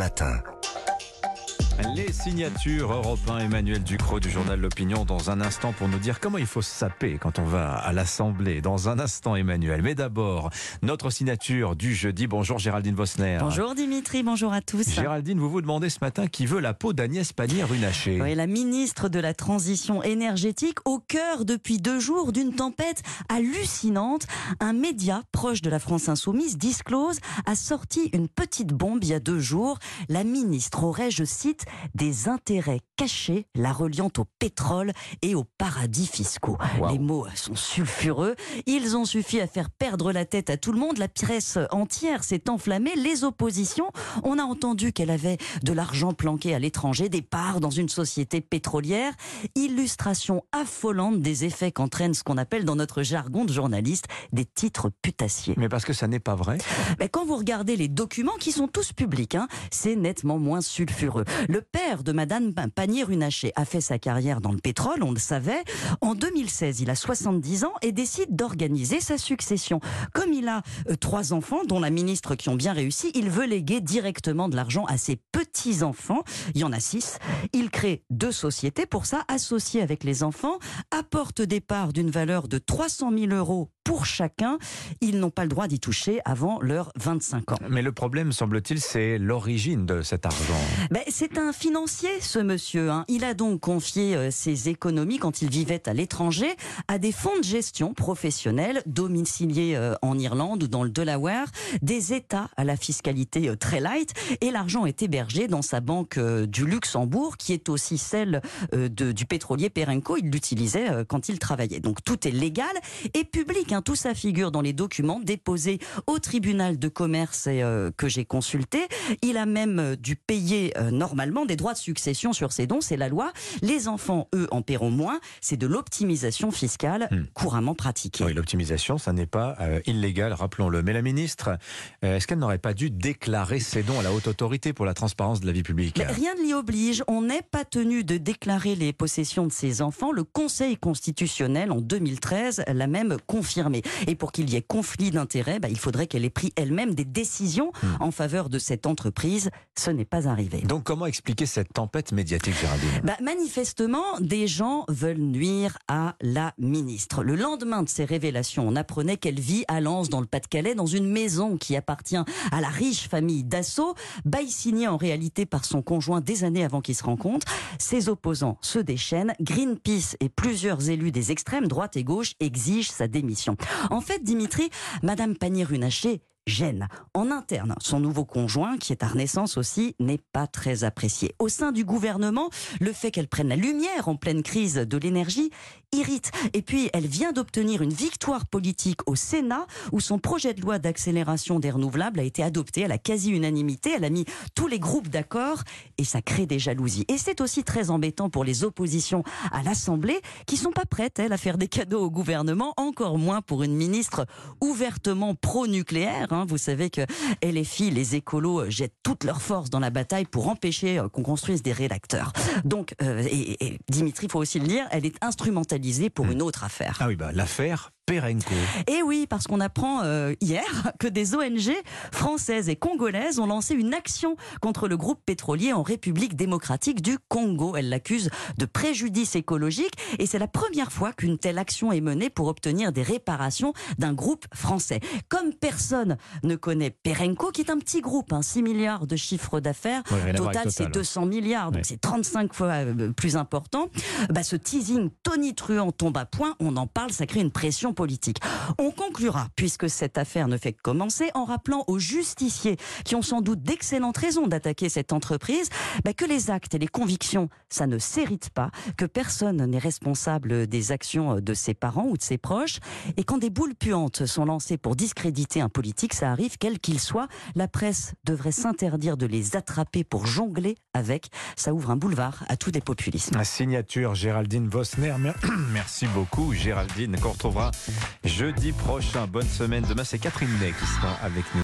Matin. Les signatures européen Emmanuel Ducrot du journal L'Opinion dans un instant pour nous dire comment il faut se saper quand on va à l'Assemblée. Dans un instant Emmanuel. Mais d'abord, notre signature du jeudi. Bonjour Géraldine Vosner. Bonjour Dimitri, bonjour à tous. Géraldine, vous vous demandez ce matin qui veut la peau d'Agnès Pannier-Runacher. Oui, la ministre de la Transition énergétique au cœur depuis deux jours d'une tempête hallucinante. Un média proche de la France Insoumise, Disclose, a sorti une petite bombe il y a deux jours. La ministre aurait, je cite, des intérêts cachés la reliant au pétrole et aux paradis fiscaux. Wow. Les mots sont sulfureux. Ils ont suffi à faire perdre la tête à tout le monde. La presse entière s'est enflammée. Les oppositions, on a entendu qu'elle avait de l'argent planqué à l'étranger, des parts dans une société pétrolière. Illustration affolante des effets qu'entraîne ce qu'on appelle dans notre jargon de journaliste des titres putassiers. Mais parce que ça n'est pas vrai. Mais quand vous regardez les documents qui sont tous publics, hein, c'est nettement moins sulfureux. Le père de Madame Pannier-Runacher a fait sa carrière dans le pétrole, on le savait. En 2016, il a 70 ans et décide d'organiser sa succession. Comme il a euh, trois enfants, dont la ministre qui ont bien réussi, il veut léguer directement de l'argent à ses petits-enfants. Il y en a six. Il crée deux sociétés pour ça, associées avec les enfants, apporte des parts d'une valeur de 300 000 euros pour chacun. Ils n'ont pas le droit d'y toucher avant leurs 25 ans. Mais le problème, semble-t-il, c'est l'origine de cet argent. Ben, c'est financier, ce monsieur. hein. Il a donc confié euh, ses économies quand il vivait à l'étranger à des fonds de gestion professionnels domiciliés euh, en Irlande ou dans le Delaware, des États à la fiscalité euh, très light. Et l'argent est hébergé dans sa banque du Luxembourg, qui est aussi celle du pétrolier Perenco. Il l'utilisait quand il travaillait. Donc tout est légal et public. hein. Tout ça figure dans les documents déposés au tribunal de commerce que j'ai consulté. Il a même dû payer euh, normalement des droits de succession sur ses dons, c'est la loi. Les enfants, eux, en paieront moins. C'est de l'optimisation fiscale Hmm. couramment pratiquée. Oui, l'optimisation, ça n'est pas euh, illégal, rappelons-le. Mais la ministre, euh, est-ce qu'elle n'aurait pas dû déclarer ses dons à la haute autorité pour la transparence de la vie publique Mais rien ne l'y oblige. On n'est pas tenu de déclarer les possessions de ses enfants. Le Conseil constitutionnel, en 2013, l'a même confirmé. Et pour qu'il y ait conflit d'intérêts, bah, il faudrait qu'elle ait pris elle-même des décisions Hmm. en faveur de cette entreprise. Ce n'est pas arrivé. Donc comment expliquer cette tempête médiatique, Géraldine? Bah, manifestement, des gens veulent nuire à la ministre. Le lendemain de ces révélations, on apprenait qu'elle vit à Lens, dans le Pas-de-Calais, dans une maison qui appartient à la riche famille Dassault, bail en réalité par son conjoint des années avant qu'ils se rencontrent. Ses opposants se déchaînent. Greenpeace et plusieurs élus des extrêmes, droite et gauche, exigent sa démission. En fait, Dimitri, Madame Pannier-Runacher gêne. En interne, son nouveau conjoint, qui est à Renaissance aussi, n'est pas très apprécié. Au sein du gouvernement, le fait qu'elle prenne la lumière en pleine crise de l'énergie irrite. Et puis, elle vient d'obtenir une victoire politique au Sénat, où son projet de loi d'accélération des renouvelables a été adopté à la quasi-unanimité. Elle a mis tous les groupes d'accord, et ça crée des jalousies. Et c'est aussi très embêtant pour les oppositions à l'Assemblée, qui sont pas prêtes, elles, à faire des cadeaux au gouvernement, encore moins pour une ministre ouvertement pro-nucléaire. Hein. Vous savez que LFI, les écolos, euh, jettent toutes leurs forces dans la bataille pour empêcher euh, qu'on construise des réacteurs. Donc, euh, et, et Dimitri, il faut aussi le dire, elle est instrumentalisée pour une autre affaire. Ah oui, bah, l'affaire Perenco. Et oui, parce qu'on apprend euh, hier que des ONG françaises et congolaises ont lancé une action contre le groupe pétrolier en République démocratique du Congo. Elles l'accusent de préjudice écologique et c'est la première fois qu'une telle action est menée pour obtenir des réparations d'un groupe français. Comme personne ne connaît Perenco, qui est un petit groupe, hein, 6 milliards de chiffre d'affaires, Ouais, total c'est Total. 200 milliards, donc Ouais. c'est 35 fois euh, plus important. Bah, ce teasing tonitruant tombe à point, on en parle, ça crée une pression politique. On conclura, puisque cette affaire ne fait que commencer, en rappelant aux justiciers, qui ont sans doute d'excellentes raisons d'attaquer cette entreprise, bah, que les actes et les convictions, ça ne s'hérite pas, que personne n'est responsable des actions de ses parents ou de ses proches, et quand des boules puantes sont lancées pour discréditer un politique, ça arrive quel qu'il soit, la presse devrait s'interdire de les attraper pour jongler avec. Ça ouvre un boulevard à tous des populismes. La signature Géraldine Vosner. Mer- Merci beaucoup Géraldine, qu'on retrouvera jeudi prochain. Bonne semaine. Demain, c'est Catherine Ney qui sera avec nous.